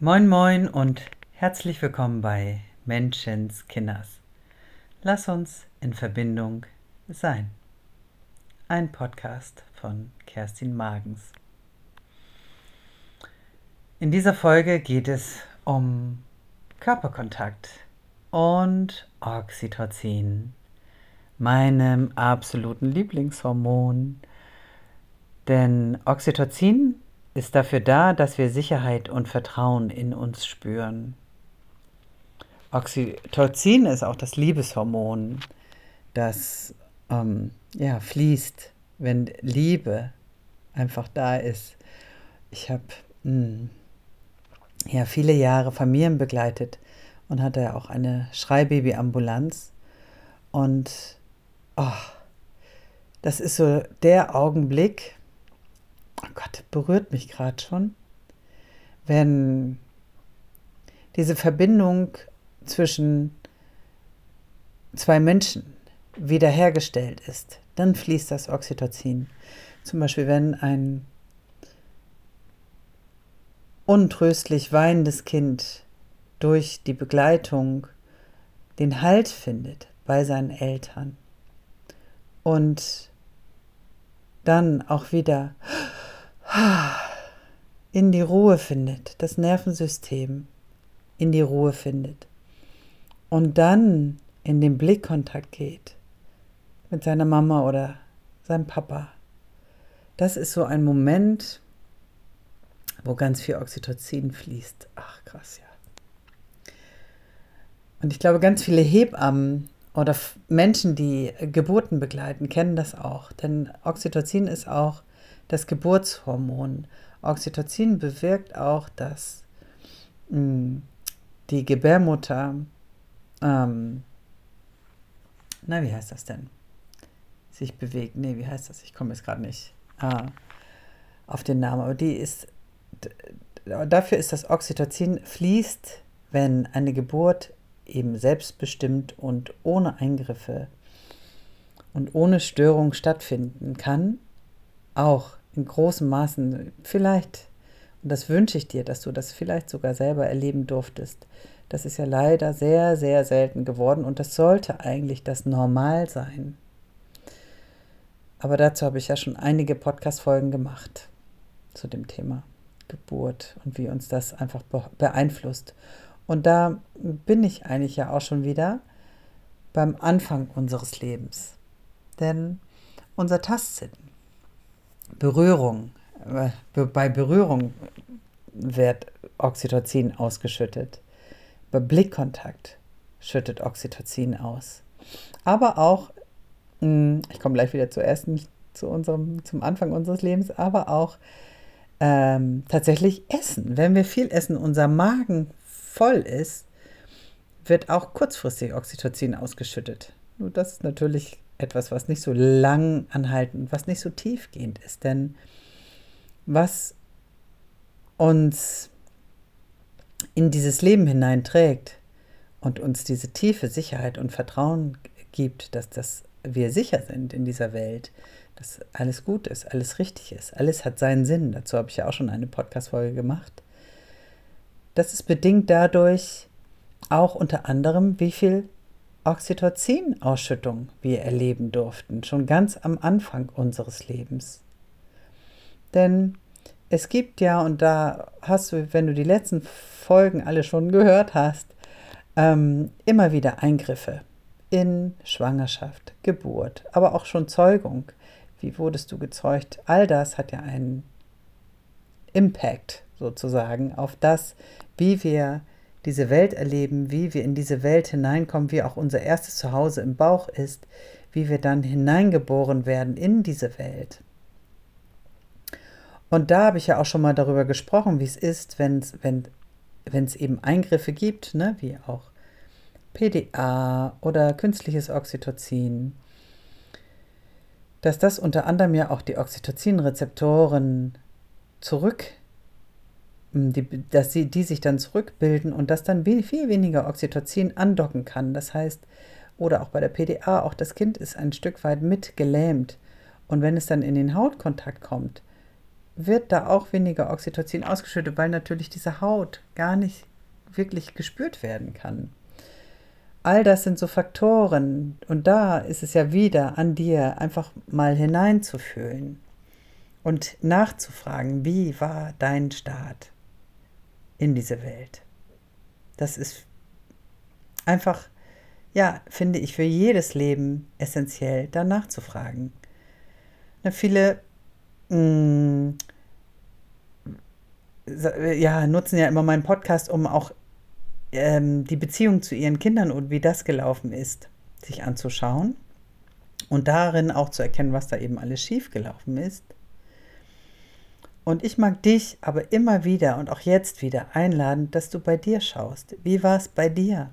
Moin moin und herzlich willkommen bei Menschens Kinders. Lass uns in Verbindung sein. Ein Podcast von Kerstin Magens. In dieser Folge geht es um Körperkontakt und Oxytocin, meinem absoluten Lieblingshormon. Denn Oxytocin ist dafür da, dass wir Sicherheit und Vertrauen in uns spüren. Oxytocin ist auch das Liebeshormon, das ähm, ja, fließt, wenn Liebe einfach da ist. Ich habe hm, ja viele Jahre Familien begleitet und hatte auch eine Schreibabyambulanz und oh, das ist so der Augenblick, oh Gott, berührt mich gerade schon, wenn diese Verbindung zwischen zwei Menschen wiederhergestellt ist, dann fließt das Oxytocin. Zum Beispiel, wenn ein untröstlich weinendes Kind durch die Begleitung den Halt findet bei seinen Eltern und dann auch wieder in die Ruhe findet, das Nervensystem in die Ruhe findet und dann in den Blickkontakt geht mit seiner Mama oder seinem Papa. Das ist so ein Moment, wo ganz viel Oxytocin fließt. Ach, krass, ja. Und ich glaube, ganz viele Hebammen oder Menschen, die Geburten begleiten, kennen das auch. Denn Oxytocin ist auch das Geburtshormon. Oxytocin bewirkt auch, dass mh, hm, die Gebärmutter, ähm, na, wie heißt das denn? Sich bewegt. Nee, wie heißt das? Ich komme jetzt gerade nicht ah, auf den Namen. Aber die ist, dafür ist das Oxytocin fließt, wenn eine Geburt eben selbstbestimmt und ohne Eingriffe und ohne Störung stattfinden kann, auch in großem Maßen vielleicht, und das wünsche ich dir, dass du das vielleicht sogar selber erleben durftest. Das ist ja leider sehr, sehr selten geworden und das sollte eigentlich das Normal sein. Aber dazu habe ich ja schon einige Podcast-Folgen gemacht zu dem Thema Geburt und wie uns das einfach beeinflusst. Und da bin ich eigentlich ja auch schon wieder beim Anfang unseres Lebens. Denn unser Tastsinn Berührung, äh, bei Berührung wird Oxytocin ausgeschüttet. Bei Blickkontakt schüttet Oxytocin aus. Aber auch, hm, ich komme gleich wieder zuerst zu unserem, zum Anfang unseres Lebens, aber auch ähm, tatsächlich Essen. Wenn wir viel essen, unser Magen voll ist, wird auch kurzfristig Oxytocin ausgeschüttet. Nur das ist natürlich etwas, was nicht so lang anhaltend, was nicht so tiefgehend ist. Denn was uns in dieses Leben hineinträgt und uns diese tiefe Sicherheit und Vertrauen gibt, dass das wir sicher sind in dieser Welt, dass alles gut ist, alles richtig ist, alles hat seinen Sinn. Dazu habe ich ja auch schon eine Podcast-Folge gemacht. Das ist bedingt dadurch auch unter anderem, wie viel Oxytocin-Ausschüttung wir erleben durften, schon ganz am Anfang unseres Lebens. Denn es gibt ja, und da hast du, wenn du die letzten Folgen alle schon gehört hast, ähm, immer wieder Eingriffe in Schwangerschaft, Geburt, aber auch schon Zeugung. Wie wurdest du gezeugt? All das hat ja einen Impact sozusagen auf das, wie wir diese Welt erleben, wie wir in diese Welt hineinkommen, wie auch unser erstes Zuhause im Bauch ist, wie wir dann hineingeboren werden in diese Welt. Und da habe ich ja auch schon mal darüber gesprochen, wie es ist, wenn's, wenn es eben Eingriffe gibt, ne, wie auch PDA oder künstliches Oxytocin, dass das unter anderem ja auch die Oxytocin-Rezeptoren zurück die, dass sie, die sich dann zurückbilden und dass dann viel weniger Oxytocin andocken kann. Das heißt, oder auch bei der PDA, auch das Kind ist ein Stück weit mit gelähmt. Und wenn es dann in den Hautkontakt kommt, wird da auch weniger Oxytocin ausgeschüttet, weil natürlich diese Haut gar nicht wirklich gespürt werden kann. All das sind so Faktoren und da ist es ja wieder an dir, einfach mal hineinzufühlen und nachzufragen, wie war dein Start in diese Welt. Das ist einfach, ja, finde ich, für jedes Leben essentiell, danach zu fragen. Na, viele mh, mm, ja, nutzen ja immer meinen Podcast, um auch ähm, die Beziehung zu ihren Kindern und wie das gelaufen ist, sich anzuschauen und darin auch zu erkennen, was da eben alles schiefgelaufen ist. Und ich mag dich aber immer wieder und auch jetzt wieder einladen, dass du bei dir schaust. Wie war es bei dir?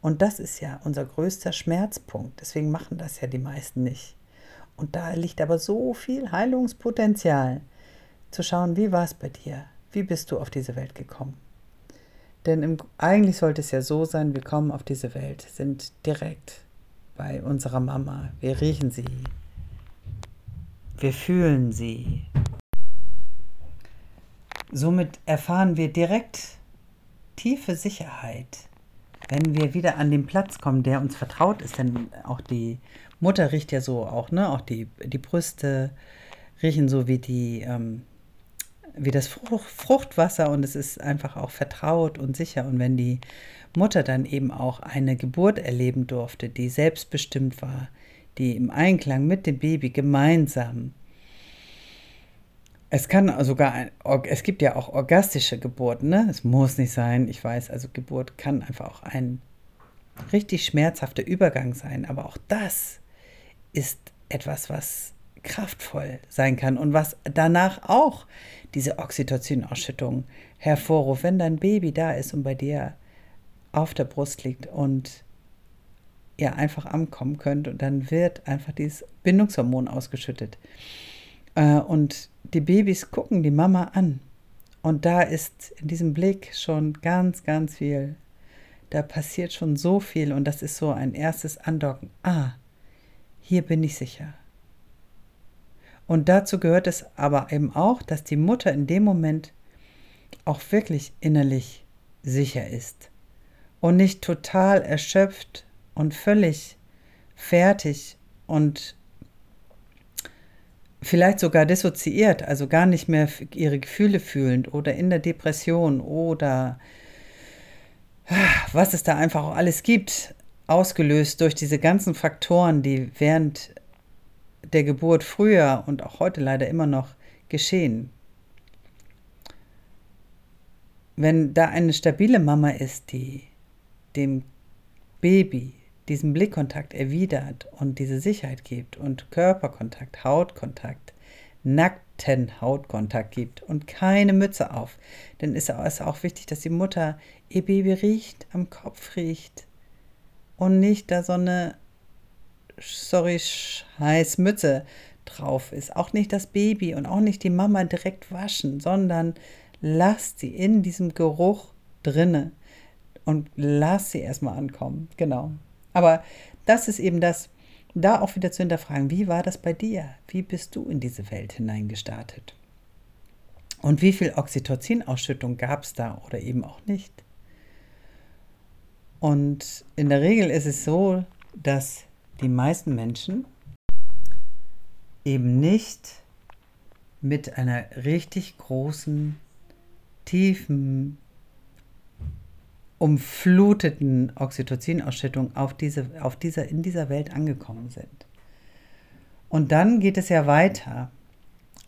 Und das ist ja unser größter Schmerzpunkt. Deswegen machen das ja die meisten nicht. Und da liegt aber so viel Heilungspotenzial, zu schauen, wie war es bei dir? Wie bist du auf diese Welt gekommen? Denn im, eigentlich sollte es ja so sein, wir kommen auf diese Welt, sind direkt bei unserer Mama. Wir riechen sie. Wir fühlen sie. Somit erfahren wir direkt tiefe Sicherheit, wenn wir wieder an den Platz kommen, der uns vertraut ist. Denn auch die Mutter riecht ja so auch, ne? Auch die, die Brüste riechen so wie die, ähm, wie das Fruchtwasser und es ist einfach auch vertraut und sicher. Und wenn die Mutter dann eben auch eine Geburt erleben durfte, die selbstbestimmt war, die im Einklang mit dem Baby gemeinsam es kann sogar, es gibt ja auch orgastische Geburten, ne? Es muss nicht sein, ich weiß, also Geburt kann einfach auch ein richtig schmerzhafter Übergang sein, aber auch das ist etwas, was kraftvoll sein kann und was danach auch diese Oxytocin-Ausschüttung hervorruft, wenn dein Baby da ist und bei dir auf der Brust liegt und ihr einfach ankommen könnt und dann wird einfach dieses Bindungshormon ausgeschüttet. Äh, und die Babys gucken die Mama an. Und da ist in diesem Blick schon ganz, ganz viel. Da passiert schon so viel und das ist so ein erstes Andocken. Ah, hier bin ich sicher. Und dazu gehört es aber eben auch, dass die Mutter in dem Moment auch wirklich innerlich sicher ist und nicht total erschöpft und völlig fertig und vielleicht sogar dissoziiert, also gar nicht mehr ihre Gefühle fühlend oder in der Depression oder was es da einfach auch alles gibt, ausgelöst durch diese ganzen Faktoren, die während der Geburt früher und auch heute leider immer noch geschehen. Wenn da eine stabile Mama ist, die dem Baby diesen Blickkontakt erwidert und diese Sicherheit gibt und Körperkontakt, Hautkontakt, nackten Hautkontakt gibt und keine Mütze auf, dann ist es auch wichtig, dass die Mutter ihr Baby riecht, am Kopf riecht und nicht da so eine sorry, scheiß Mütze drauf ist. Auch nicht das Baby und auch nicht die Mama direkt waschen, sondern lasst sie in diesem Geruch drinne und lasst sie erstmal ankommen. Genau. Aber das ist eben das, da auch wieder zu hinterfragen, wie war das bei dir? Wie bist du in diese Welt hineingestartet? Und wie viel Oxytocin-Ausschüttung gab es da oder eben auch nicht? Und in der Regel ist es so, dass die meisten Menschen eben nicht mit einer richtig großen, tiefen, umfluteten Oxytocin-Ausschüttung auf diese, auf dieser, in dieser Welt angekommen sind. Und dann geht es ja weiter.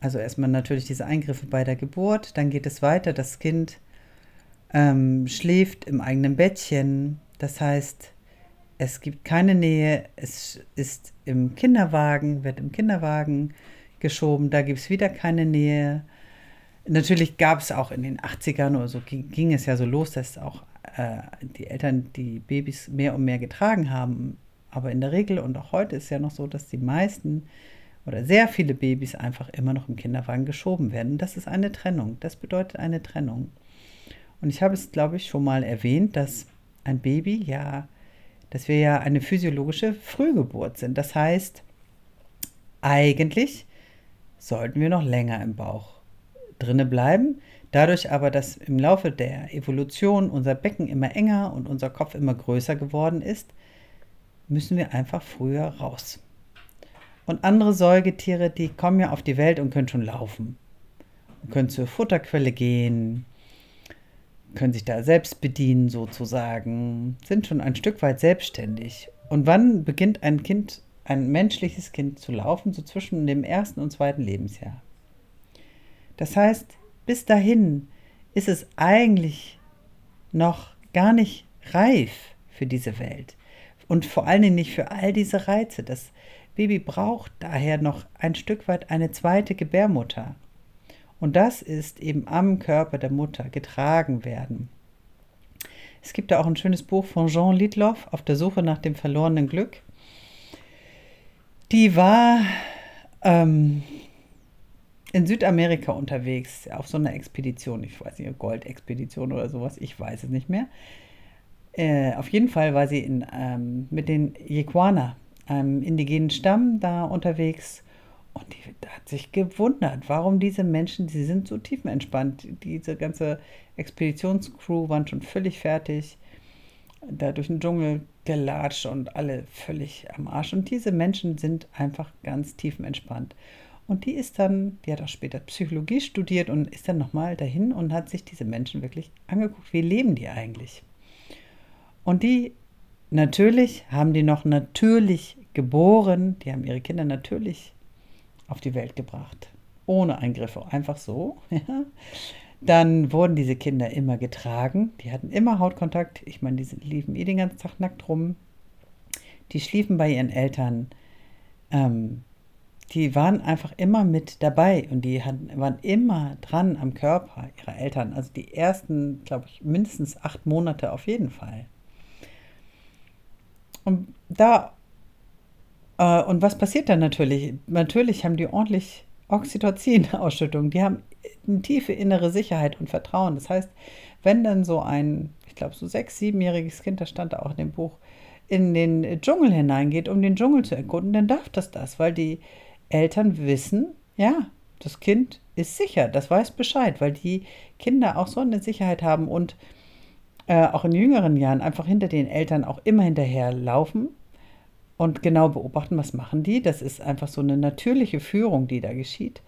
Also erstmal natürlich diese Eingriffe bei der Geburt, dann geht es weiter, das Kind ähm, schläft im eigenen Bettchen, das heißt, es gibt keine Nähe, es ist im Kinderwagen, wird im Kinderwagen geschoben, da gibt es wieder keine Nähe. Natürlich gab es auch in den 80ern oder so, ging, ging es ja so los, dass auch äh, die Eltern die Babys mehr und mehr getragen haben. Aber in der Regel und auch heute ist ja noch so, dass die meisten oder sehr viele Babys einfach immer noch im Kinderwagen geschoben werden. Das ist eine Trennung. Das bedeutet eine Trennung. Und ich habe es, glaube ich, schon mal erwähnt, dass ein Baby ja dass wir ja eine physiologische Frühgeburt sind. Das heißt, eigentlich sollten wir noch länger im Bauch drinne bleiben. Dadurch aber, dass im Laufe der Evolution unser Becken immer enger und unser Kopf immer größer geworden ist, müssen wir einfach früher raus. Und andere Säugetiere, die kommen ja auf die Welt und können schon laufen. Können zur Futterquelle gehen, können sich da selbst bedienen sozusagen, sind schon ein Stück weit selbstständig. Und wann beginnt ein Kind, ein menschliches Kind zu laufen? So zwischen dem ersten und zweiten Lebensjahr. Das heißt, bis dahin ist es eigentlich noch gar nicht reif für diese Welt. Und vor allen Dingen nicht für all diese Reize. Das Baby braucht daher noch ein Stück weit eine zweite Gebärmutter. Und das ist eben am Körper der Mutter getragen werden. Es gibt da auch ein schönes Buch von Jean Lidloff auf der Suche nach dem verlorenen Glück. Die war ähm, in Südamerika unterwegs, auf so einer Expedition, ich weiß nicht, Goldexpedition oder sowas, ich weiß es nicht mehr. Äh, auf jeden Fall war sie in, ähm, mit den Yequana, einem indigenen Stamm, da unterwegs. Und die hat sich gewundert, warum diese Menschen, sie sind so tiefenentspannt. Diese ganze Expeditionscrew waren schon völlig fertig, da durch den Dschungel gelatscht und alle völlig am Arsch. Und diese Menschen sind einfach ganz tiefenentspannt. Und die ist dann, die hat auch später Psychologie studiert und ist dann nochmal dahin und hat sich diese Menschen wirklich angeguckt, wie leben die eigentlich. Und die natürlich haben die noch natürlich geboren, die haben ihre Kinder natürlich auf die Welt gebracht, ohne Eingriffe, einfach so. Dann wurden diese Kinder immer getragen, die hatten immer Hautkontakt, ich meine, die liefen eh den ganzen Tag nackt rum, die schliefen bei ihren Eltern, ähm, die waren einfach immer mit dabei und die hatten, waren immer dran am Körper ihrer Eltern. Also die ersten, glaube ich, mindestens acht Monate auf jeden Fall. Und da, äh, und was passiert dann natürlich? Natürlich haben die ordentlich Oxytocin-Ausschüttung. Die haben eine tiefe innere Sicherheit und Vertrauen. Das heißt, wenn dann so ein, ich glaube, so sechs-, siebenjähriges Kind, das stand da auch in dem Buch, in den Dschungel hineingeht, um den Dschungel zu erkunden, dann darf das das, weil die Eltern wissen, ja, das Kind ist sicher, das weiß Bescheid, weil die Kinder auch so eine Sicherheit haben und äh, auch in jüngeren Jahren einfach hinter den Eltern auch immer hinterher laufen und genau beobachten, was machen die. Das ist einfach so eine natürliche Führung, die da geschieht.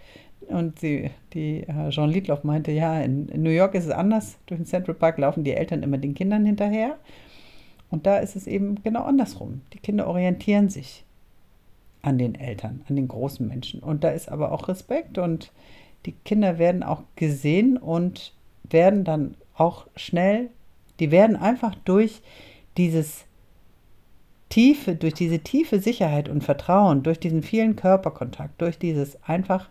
Und sie, die äh, Jean Liedloff meinte, ja, in, in New York ist es anders. Durch den Central Park laufen die Eltern immer den Kindern hinterher. Und da ist es eben genau andersrum. Die Kinder orientieren sich an den Eltern, an den großen Menschen. Und da ist aber auch Respekt und die Kinder werden auch gesehen und werden dann auch schnell, die werden einfach durch dieses tiefe, durch diese tiefe Sicherheit und Vertrauen, durch diesen vielen Körperkontakt, durch dieses einfach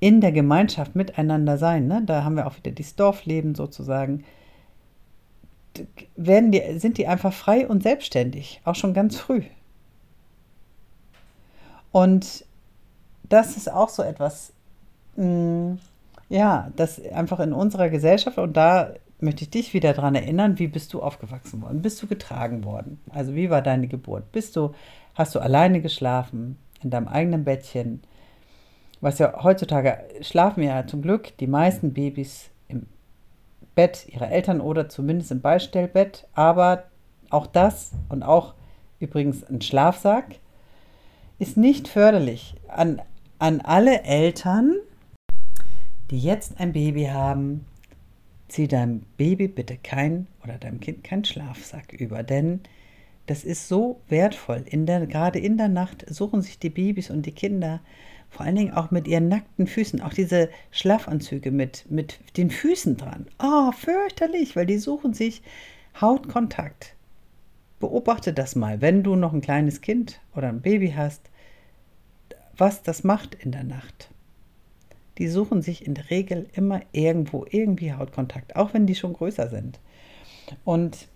in der Gemeinschaft miteinander sein, ne? da haben wir auch wieder dieses Dorfleben sozusagen, werden die, sind die einfach frei und selbstständig, auch schon ganz früh. Und das ist auch so etwas, mh, mm, ja, das einfach in unserer Gesellschaft, und da möchte ich dich wieder daran erinnern, wie bist du aufgewachsen worden? Bist du getragen worden? Also wie war deine Geburt? Bist du, hast du alleine geschlafen, in deinem eigenen Bettchen? Was ja heutzutage schlafen ja zum Glück die meisten Babys im Bett ihrer Eltern oder zumindest im Beistellbett, aber auch das und auch übrigens ein Schlafsack ist nicht förderlich an, an alle Eltern, die jetzt ein Baby haben. Zieh deinem Baby bitte kein oder deinem Kind keinen Schlafsack über, denn das ist so wertvoll. In der, gerade in der Nacht suchen sich die Babys und die Kinder vor allen Dingen auch mit ihren nackten Füßen, auch diese Schlafanzüge mit, mit den Füßen dran. Oh, fürchterlich, weil die suchen sich Hautkontakt. Beobachte das mal, wenn du noch ein kleines Kind oder ein Baby hast, was das macht in der Nacht. Die suchen sich in der Regel immer irgendwo irgendwie Hautkontakt, auch wenn die schon größer sind. Und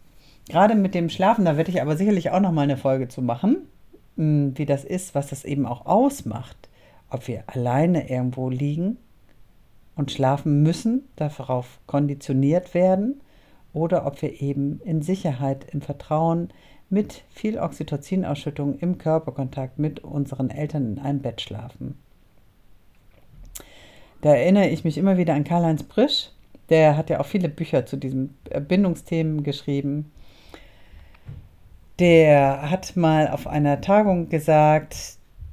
gerade mit dem Schlafen, da werde ich aber sicherlich auch noch mal eine Folge zu machen, hm, wie das ist, was das eben auch ausmacht, ob wir alleine irgendwo liegen und schlafen müssen, darauf konditioniert werden oder ob wir eben in Sicherheit, im Vertrauen mit viel Oxytocinausschüttung im Körperkontakt mit unseren Eltern in einem Bett schlafen. Da erinnere ich mich immer wieder an Karl-Heinz Brisch. Der hat ja auch viele Bücher zu diesen äh, Bindungsthemen geschrieben. Der hat mal auf einer Tagung gesagt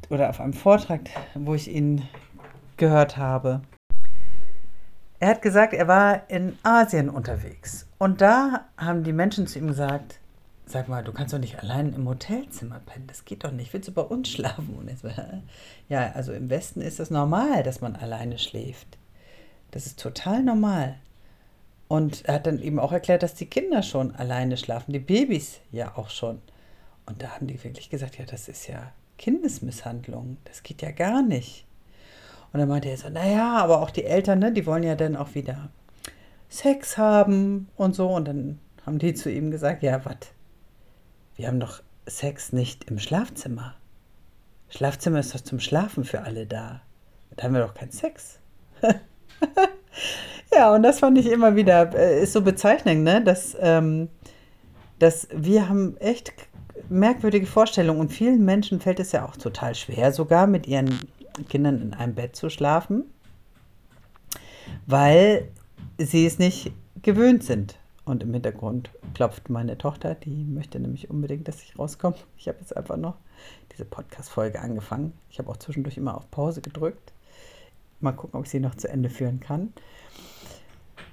oder auf einem Vortrag, wo ich ihn gehört habe. Er hat gesagt, er war in Asien unterwegs und da haben die Menschen zu ihm gesagt, sag mal, du kannst doch nicht allein im Hotelzimmer pennen, das geht doch nicht, willst du bei uns schlafen? Und jetzt, ja, also im Westen ist es normal, dass man alleine schläft. Das ist total normal. Und er hat dann eben auch erklärt, dass die Kinder schon alleine schlafen, die Babys ja auch schon. Und da haben die wirklich gesagt, ja, das ist ja Kindesmisshandlung, das geht ja gar nicht. Und dann meinte er so, naja, aber auch die Eltern, ne, die wollen ja dann auch wieder Sex haben und so. Und dann haben die zu ihm gesagt, ja, was? Wir haben doch Sex nicht im Schlafzimmer. Schlafzimmer ist doch zum Schlafen für alle da. Da haben wir doch keinen Sex. ja, und das fand ich immer wieder, äh, ist so bezeichnend, ne? dass, ähm, dass wir haben echt merkwürdige Vorstellungen und vielen Menschen fällt es ja auch total schwer, sogar mit ihren Kindern in einem Bett zu schlafen, weil sie es nicht gewöhnt sind. Und im Hintergrund klopft meine Tochter, die möchte nämlich unbedingt, dass ich rauskomme. Ich habe jetzt einfach noch diese Podcast-Folge angefangen. Ich habe auch zwischendurch immer auf Pause gedrückt. Mal gucken, ob ich sie noch zu Ende führen kann.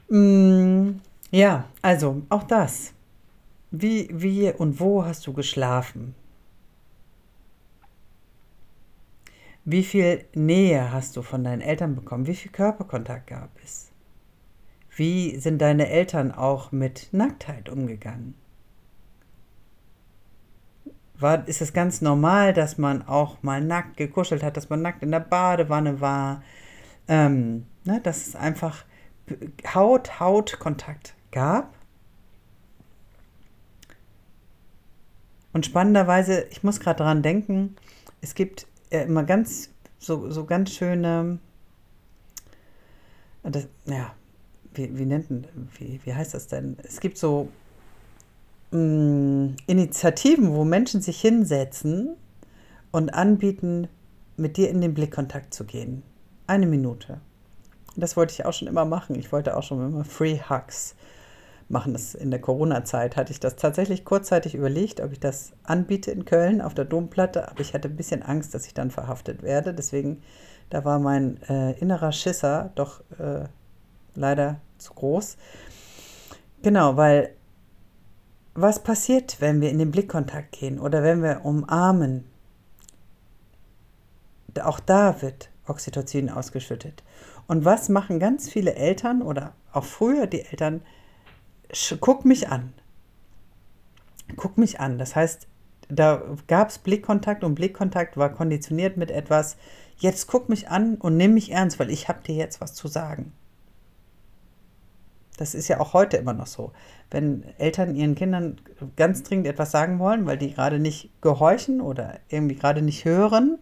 Mm, ja, also auch das. Wie, wie und wo hast du geschlafen? Wie viel Nähe hast du von deinen Eltern bekommen? Wie viel Körperkontakt gab es? Wie sind deine Eltern auch mit Nacktheit umgegangen? War, ist es ganz normal, dass man auch mal nackt gekuschelt hat, dass man nackt in der Badewanne war? Ähm, ne, dass es einfach Haut-Haut-Kontakt gab? Und spannenderweise, ich muss gerade daran denken, es gibt ja immer ganz, so, so ganz schöne, das, ja, wie, wie nennt wie, wie heißt das denn? Es gibt so mh, mm, Initiativen, wo Menschen sich hinsetzen und anbieten, mit dir in den Blickkontakt zu gehen. Eine Minute. Das wollte ich auch schon immer machen. Ich wollte auch schon immer Free Hugs machen. Das in der Corona-Zeit hatte ich das tatsächlich kurzzeitig überlegt, ob ich das anbiete in Köln auf der Domplatte, aber ich hatte ein bisschen Angst, dass ich dann verhaftet werde. Deswegen, da war mein äh, innerer Schisser doch äh, leider zu groß. Genau, weil was passiert, wenn wir in den Blickkontakt gehen oder wenn wir umarmen? Auch da wird Oxytocin ausgeschüttet. Und was machen ganz viele Eltern oder auch früher die Eltern? Guck mich an. Guck mich an. Das heißt, da gab es Blickkontakt und Blickkontakt war konditioniert mit etwas, jetzt guck mich an und nimm mich ernst, weil ich habe dir jetzt was zu sagen. Das ist ja auch heute immer noch so. Wenn Eltern ihren Kindern ganz dringend etwas sagen wollen, weil die gerade nicht gehorchen oder irgendwie gerade nicht hören,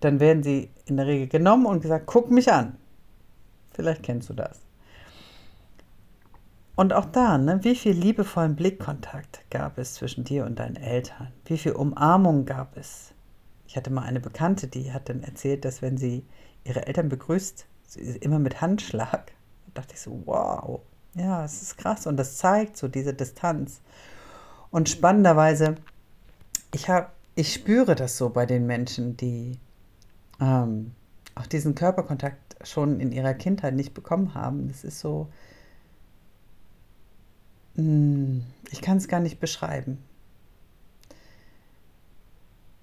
dann werden sie in der Regel genommen und gesagt, guck mich an. Vielleicht kennst du das. Und auch da, ne, wie viel liebevollen Blickkontakt gab es zwischen dir und deinen Eltern? Wie viel Umarmung gab es? Ich hatte mal eine Bekannte, die hat dann erzählt, dass wenn sie ihre Eltern begrüßt, immer mit Handschlag. Da dachte ich so, wow, ja, es ist krass und das zeigt so diese Distanz. Und spannenderweise, ich, hab, ich spüre das so bei den Menschen, die ähm, auch diesen Körperkontakt schon in ihrer Kindheit nicht bekommen haben. Das ist so, ich kann es gar nicht beschreiben.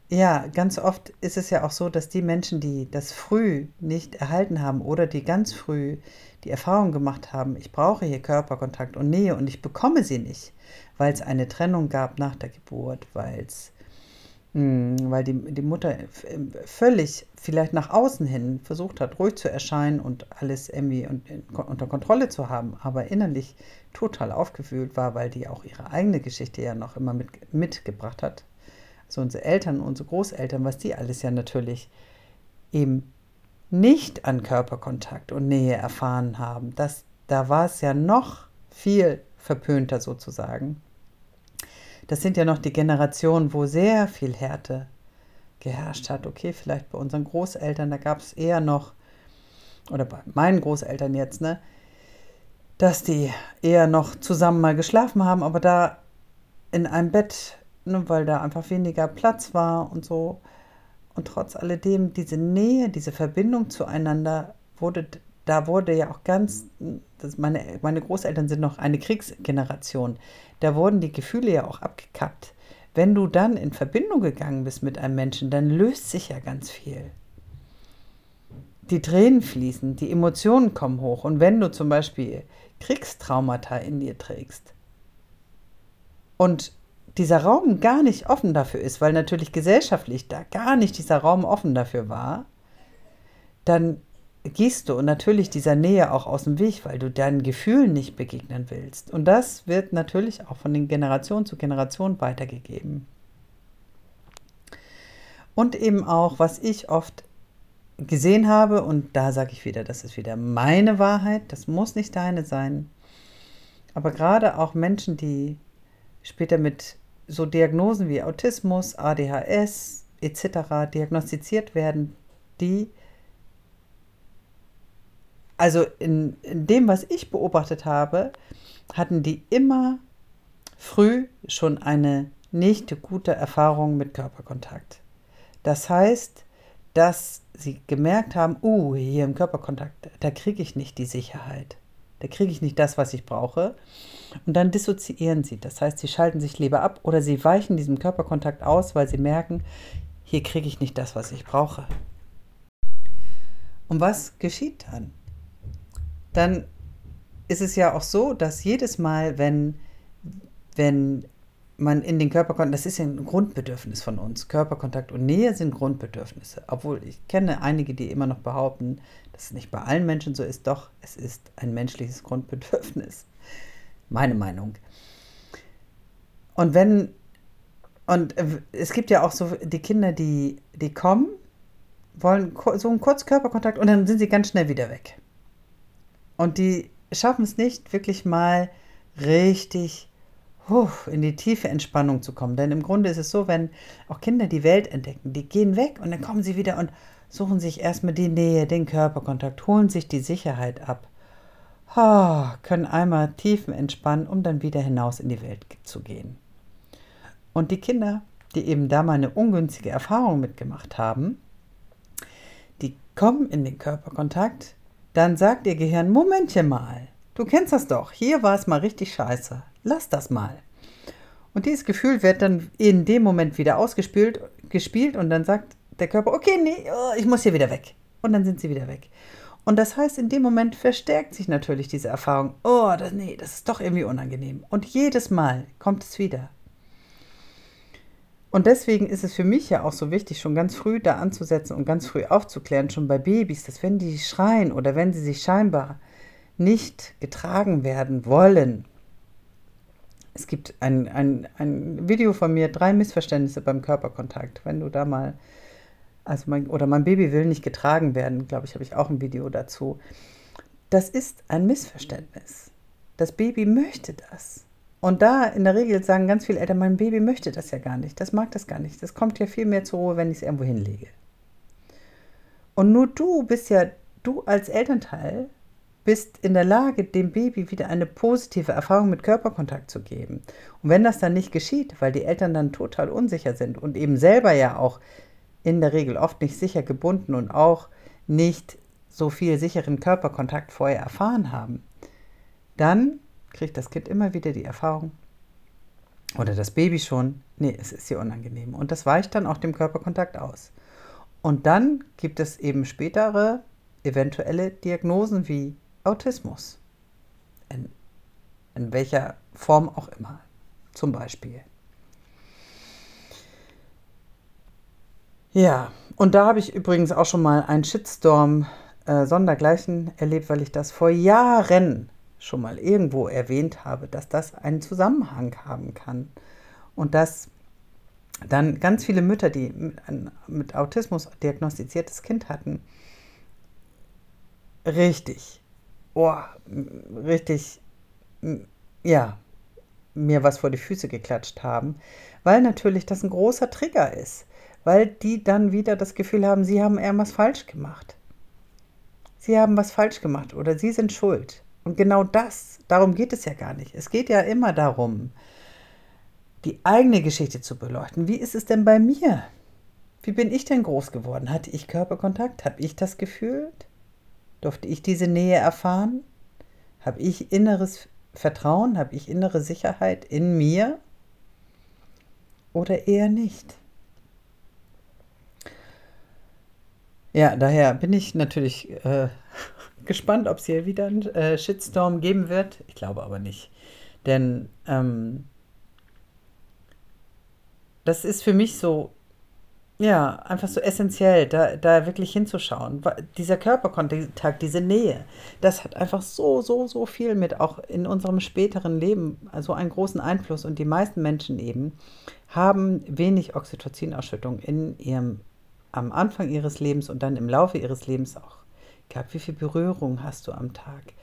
Ja, ganz oft ist es ja auch so, dass die Menschen, die das früh nicht erhalten haben oder die ganz früh die Erfahrung gemacht haben, ich brauche hier Körperkontakt und Nähe und ich bekomme sie nicht, weil es eine Trennung gab nach der Geburt, weil es hm, weil die, die Mutter völlig vielleicht nach außen hin versucht hat, ruhig zu erscheinen und alles irgendwie unter Kontrolle zu haben, aber innerlich total aufgewühlt war, weil die auch ihre eigene Geschichte ja noch immer mit, mitgebracht hat. Also unsere Eltern, unsere Großeltern, was die alles ja natürlich eben nicht an Körperkontakt und Nähe erfahren haben. Das, da war es ja noch viel verpönter sozusagen. Das sind ja noch die Generationen, wo sehr viel Härte geherrscht hat. Okay, vielleicht bei unseren Großeltern, da gab es eher noch oder bei meinen Großeltern jetzt, ne, dass die eher noch zusammen mal geschlafen haben, aber da in einem Bett, ne, weil da einfach weniger Platz war und so. Und trotz alledem, diese Nähe, diese Verbindung zueinander wurde, da wurde ja auch ganz, das meine, meine Großeltern sind noch eine Kriegsgeneration, da wurden die Gefühle ja auch abgekappt. Wenn du dann in Verbindung gegangen bist mit einem Menschen, dann löst sich ja ganz viel. Die Tränen fließen, die Emotionen kommen hoch. Und wenn du zum Beispiel Kriegstraumata in dir trägst und dieser Raum gar nicht offen dafür ist, weil natürlich gesellschaftlich da gar nicht dieser Raum offen dafür war, dann gehst du natürlich dieser Nähe auch aus dem Weg, weil du deinen Gefühlen nicht begegnen willst. Und das wird natürlich auch von den Generation zu Generation weitergegeben. Und eben auch, was ich oft gesehen habe, und da sage ich wieder, das ist wieder meine Wahrheit, das muss nicht deine sein. Aber gerade auch Menschen, die später mit so Diagnosen wie Autismus, ADHS etc. diagnostiziert werden, die, also in, in dem, was ich beobachtet habe, hatten die immer früh schon eine nicht gute Erfahrung mit Körperkontakt. Das heißt, dass sie gemerkt haben, uh, hier im Körperkontakt, da kriege ich nicht die Sicherheit. Da kriege ich nicht das, was ich brauche. Und dann dissoziieren sie. Das heißt, sie schalten sich lieber ab oder sie weichen diesem Körperkontakt aus, weil sie merken, hier kriege ich nicht das, was ich brauche. Und was geschieht dann? Dann ist es ja auch so, dass jedes Mal, wenn, wenn man in den Körperkontakt, das ist ja ein Grundbedürfnis von uns. Körperkontakt und Nähe sind Grundbedürfnisse. Obwohl ich kenne einige, die immer noch behaupten, dass es nicht bei allen Menschen so ist. Doch, es ist ein menschliches Grundbedürfnis. Meine Meinung. Und wenn, und es gibt ja auch so die Kinder, die, die kommen, wollen so einen kurzen Körperkontakt und dann sind sie ganz schnell wieder weg. Und die schaffen es nicht, wirklich mal richtig in die tiefe Entspannung zu kommen. Denn im Grunde ist es so, wenn auch Kinder die Welt entdecken, die gehen weg und dann kommen sie wieder und suchen sich erstmal die Nähe, den Körperkontakt, holen sich die Sicherheit ab, können einmal tiefen entspannen, um dann wieder hinaus in die Welt zu gehen. Und die Kinder, die eben da mal eine ungünstige Erfahrung mitgemacht haben, die kommen in den Körperkontakt, dann sagt ihr Gehirn, Momentchen mal, du kennst das doch, hier war es mal richtig scheiße, lass das mal. Und dieses Gefühl wird dann in dem Moment wieder ausgespielt gespielt und dann sagt der Körper, okay, nee, oh, ich muss hier wieder weg. Und dann sind sie wieder weg. Und das heißt, in dem Moment verstärkt sich natürlich diese Erfahrung, oh, das, nee, das ist doch irgendwie unangenehm. Und jedes Mal kommt es wieder. Und deswegen ist es für mich ja auch so wichtig, schon ganz früh da anzusetzen und ganz früh aufzuklären, schon bei Babys, dass wenn die schreien oder wenn sie sich scheinbar nicht getragen werden wollen, es gibt ein, ein, ein Video von mir, drei Missverständnisse beim Körperkontakt. Wenn du da mal, also mein, oder mein Baby will nicht getragen werden, glaube ich, habe ich auch ein Video dazu. Das ist ein Missverständnis. Das Baby möchte das. Und da in der Regel sagen ganz viele Eltern, mein Baby möchte das ja gar nicht, das mag das gar nicht. Das kommt ja viel mehr zur Ruhe, wenn ich es irgendwo hinlege. Und nur du bist ja, du als Elternteil bist in der Lage, dem Baby wieder eine positive Erfahrung mit Körperkontakt zu geben. Und wenn das dann nicht geschieht, weil die Eltern dann total unsicher sind und eben selber ja auch in der Regel oft nicht sicher gebunden und auch nicht so viel sicheren Körperkontakt vorher erfahren haben, dann kriegt das Kind immer wieder die Erfahrung, oder das Baby schon, nee, es ist hier unangenehm. Und das weicht dann auch dem Körperkontakt aus. Und dann gibt es eben spätere eventuelle Diagnosen wie Autismus. In, in welcher Form auch immer, zum Beispiel. Ja, und da habe ich übrigens auch schon mal einen Shitstorm äh, sondergleichen erlebt, weil ich das vor Jahren schon mal irgendwo erwähnt habe, dass das einen Zusammenhang haben kann. Und dass dann ganz viele Mütter, die mit, Autismus diagnostiziertes Kind hatten, richtig oh, richtig, ja, mir was vor die Füße geklatscht haben, weil natürlich das ein großer Trigger ist, weil die dann wieder das Gefühl haben, sie haben irgendwas falsch gemacht. sie haben was falsch gemacht oder sie sind schuld. Und genau das, darum geht es ja gar nicht. Es geht ja immer darum, die eigene Geschichte zu beleuchten. Wie ist es denn bei mir? Wie bin ich denn groß geworden? Hatte ich Körperkontakt? Habe ich das gefühlt? Durfte ich diese Nähe erfahren? Habe ich inneres Vertrauen? Habe ich innere Sicherheit in mir? Oder eher nicht? Ja, daher bin ich natürlich äh, gespannt, ob es hier wieder einen äh, Shitstorm geben wird. Ich glaube aber nicht. Denn ähm, das ist für mich so, ja, einfach so essentiell, da, da wirklich hinzuschauen. Dieser Körperkontakt, diese Nähe, das hat einfach so, so, so viel mit auch in unserem späteren Leben, also einen großen Einfluss. Und die meisten Menschen eben haben wenig Oxytocinausschüttung in ihrem am Anfang ihres Lebens und dann im Laufe ihres Lebens auch gehabt? Wie viel Berührung hast du am Tag?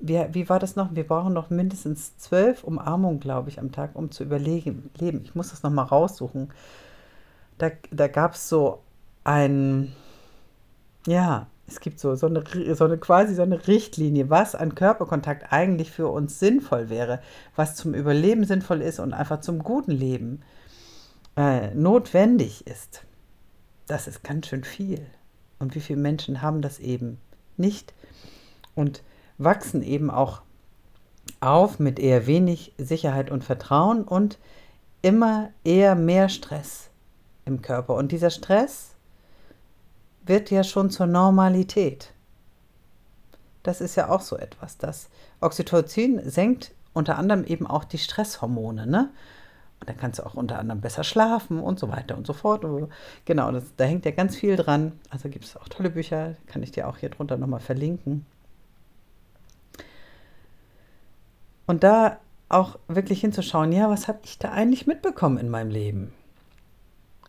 Wie, wie war das noch? Wir brauchen noch mindestens zwölf Umarmungen, glaube ich, am Tag, um zu überleben. Ich muss das nochmal raussuchen. Da, da gab es so ein, ja, es gibt so, so, eine, so eine quasi so eine Richtlinie, was an Körperkontakt eigentlich für uns sinnvoll wäre, was zum Überleben sinnvoll ist und einfach zum guten Leben äh, notwendig ist das ist ganz schön viel. Und wie viele Menschen haben das eben nicht und wachsen eben auch auf mit eher wenig Sicherheit und Vertrauen und immer eher mehr Stress im Körper. Und dieser Stress wird ja schon zur Normalität. Das ist ja auch so etwas. Das Oxytocin senkt unter anderem eben auch die Stresshormone. Ne? Und dann kannst du auch unter anderem besser schlafen und so weiter und so fort. Genau, das, da hängt ja ganz viel dran. Also gibt es auch tolle Bücher, kann ich dir auch hier drunter nochmal verlinken. Und da auch wirklich hinzuschauen, ja, was habe ich da eigentlich mitbekommen in meinem Leben?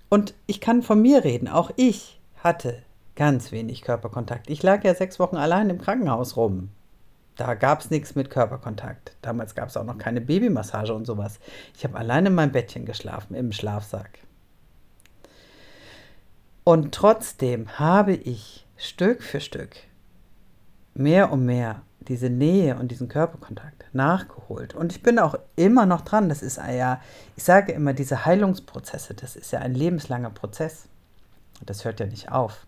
Und ich kann von mir reden, auch ich hatte ganz wenig Körperkontakt. Ich lag ja sechs Wochen allein im Krankenhaus rum. Da gab es nichts mit Körperkontakt. Damals gab es auch noch keine Babymassage und sowas. Ich habe allein in meinem Bettchen geschlafen, im Schlafsack. Und trotzdem habe ich Stück für Stück mehr und mehr diese Nähe und diesen Körperkontakt nachgeholt. Und ich bin auch immer noch dran. Das ist ja, ich sage immer, diese Heilungsprozesse, das ist ja ein lebenslanger Prozess. Das hört ja nicht auf.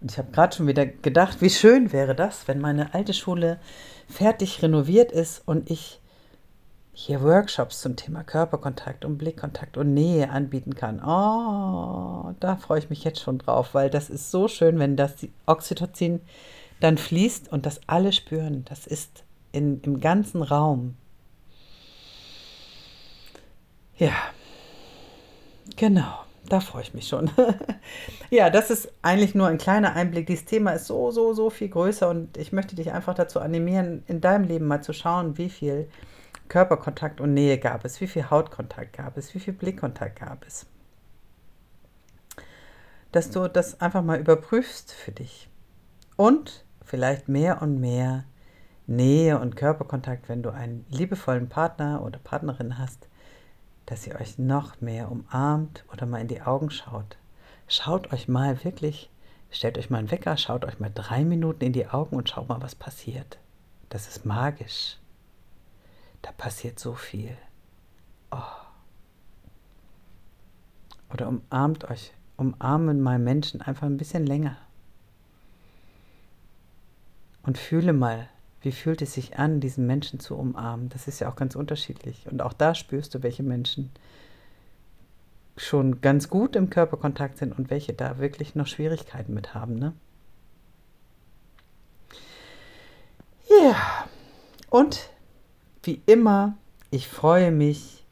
Und ich habe gerade schon wieder gedacht, wie schön wäre das, wenn meine alte Schule fertig renoviert ist und ich hier Workshops zum Thema Körperkontakt und Blickkontakt und Nähe anbieten kann. Oh, da freue ich mich jetzt schon drauf, weil das ist so schön, wenn das Oxytocin dann fließt und das alle spüren. Das ist in, im ganzen Raum. Ja, genau da freue ich mich schon. ja, das ist eigentlich nur ein kleiner Einblick. Dieses Thema ist so, so, so viel größer und ich möchte dich einfach dazu animieren, in deinem Leben mal zu schauen, wie viel Körperkontakt und Nähe gab es, wie viel Hautkontakt gab es, wie viel Blickkontakt gab es. Dass du das einfach mal überprüfst für dich. Und vielleicht mehr und mehr Nähe und Körperkontakt, wenn du einen liebevollen Partner oder Partnerin hast, dass ihr euch noch mehr umarmt oder mal in die Augen schaut. Schaut euch mal wirklich, stellt euch mal einen Wecker, schaut euch mal drei Minuten in die Augen und schaut mal, was passiert. Das ist magisch. Da passiert so viel. Oh. Oder umarmt euch, umarmen mal Menschen einfach ein bisschen länger. Und fühle mal, wie fühlt es sich an, diesen Menschen zu umarmen? Das ist ja auch ganz unterschiedlich. Und auch da spürst du, welche Menschen schon ganz gut im Körperkontakt sind und welche da wirklich noch Schwierigkeiten mit haben. Ne? Ja, und wie immer, ich freue mich,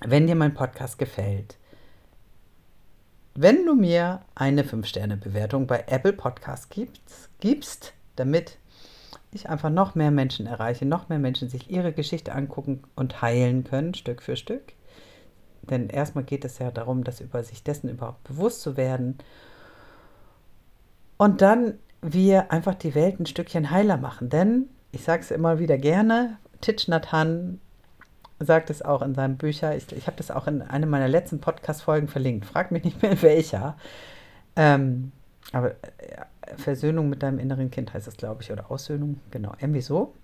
wenn dir mein Podcast gefällt. Wenn du mir eine 5-Sterne-Bewertung bei Apple Podcast gibst, gibst, damit ich einfach noch mehr Menschen erreiche, noch mehr Menschen sich ihre Geschichte angucken und heilen können, Stück für Stück. Denn erstmal geht es ja darum, das über sich dessen überhaupt bewusst zu werden. Und dann wir einfach die Welt ein Stückchen heiler machen. Denn, ich sage es immer wieder gerne, Titch Nathan sagt es auch in seinen Büchern, ich, ich habe das auch in einem meiner letzten Podcast-Folgen verlinkt, frag mich nicht mehr welcher. Ähm, aber äh, Versöhnung mit deinem inneren Kind heißt das, glaube ich, oder Aussöhnung, genau, irgendwie so.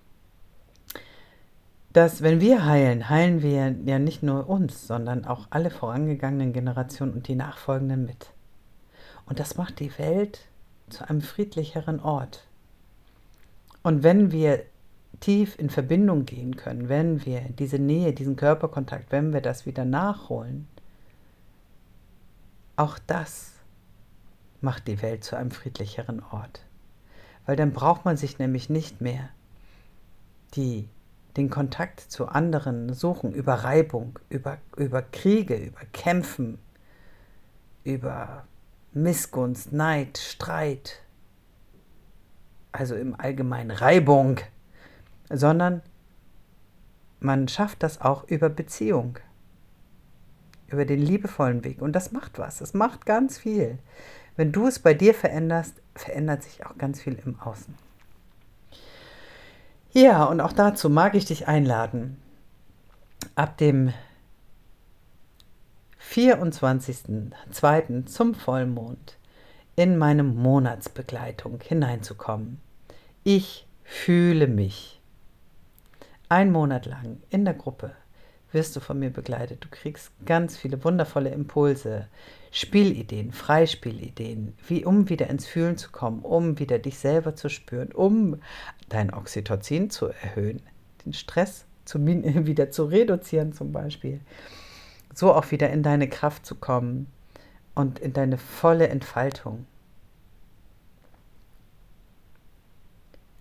Dass, wenn wir heilen, heilen wir ja nicht nur uns, sondern auch alle vorangegangenen Generationen und die nachfolgenden mit. Und das macht die Welt zu einem friedlicheren Ort. Und wenn wir tief in Verbindung gehen können, wenn wir diese Nähe, diesen Körperkontakt, wenn wir das wieder nachholen, auch das macht die Welt zu einem friedlicheren Ort. Weil dann braucht man sich nämlich nicht mehr die, den Kontakt zu anderen suchen über Reibung, über, über Kriege, über Kämpfen, über Missgunst, Neid, Streit, also im Allgemeinen Reibung, sondern man schafft das auch über Beziehung, über den liebevollen Weg. Und das macht was, es macht ganz viel. Wenn du es bei dir veränderst, verändert sich auch ganz viel im Außen. Ja, und auch dazu mag ich dich einladen, ab dem 24.02. zum Vollmond in meine Monatsbegleitung hineinzukommen. Ich fühle mich. Ein Monat lang in der Gruppe wirst du von mir begleitet. Du kriegst ganz viele wundervolle Impulse, Spielideen, Freispielideen, wie um wieder ins Fühlen zu kommen, um wieder dich selber zu spüren, um dein Oxytocin zu erhöhen, den Stress zu, wieder zu reduzieren zum Beispiel, so auch wieder in deine Kraft zu kommen und in deine volle Entfaltung.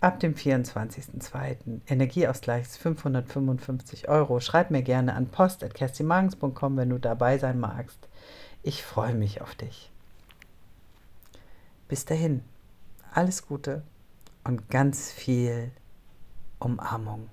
Ab dem 24.02. Energieausgleichs 555 Euro. Schreib mir gerne an post.kerstimagens.com, wenn du dabei sein magst. Ich freue mich auf dich. Bis dahin, alles Gute und ganz viel Umarmung.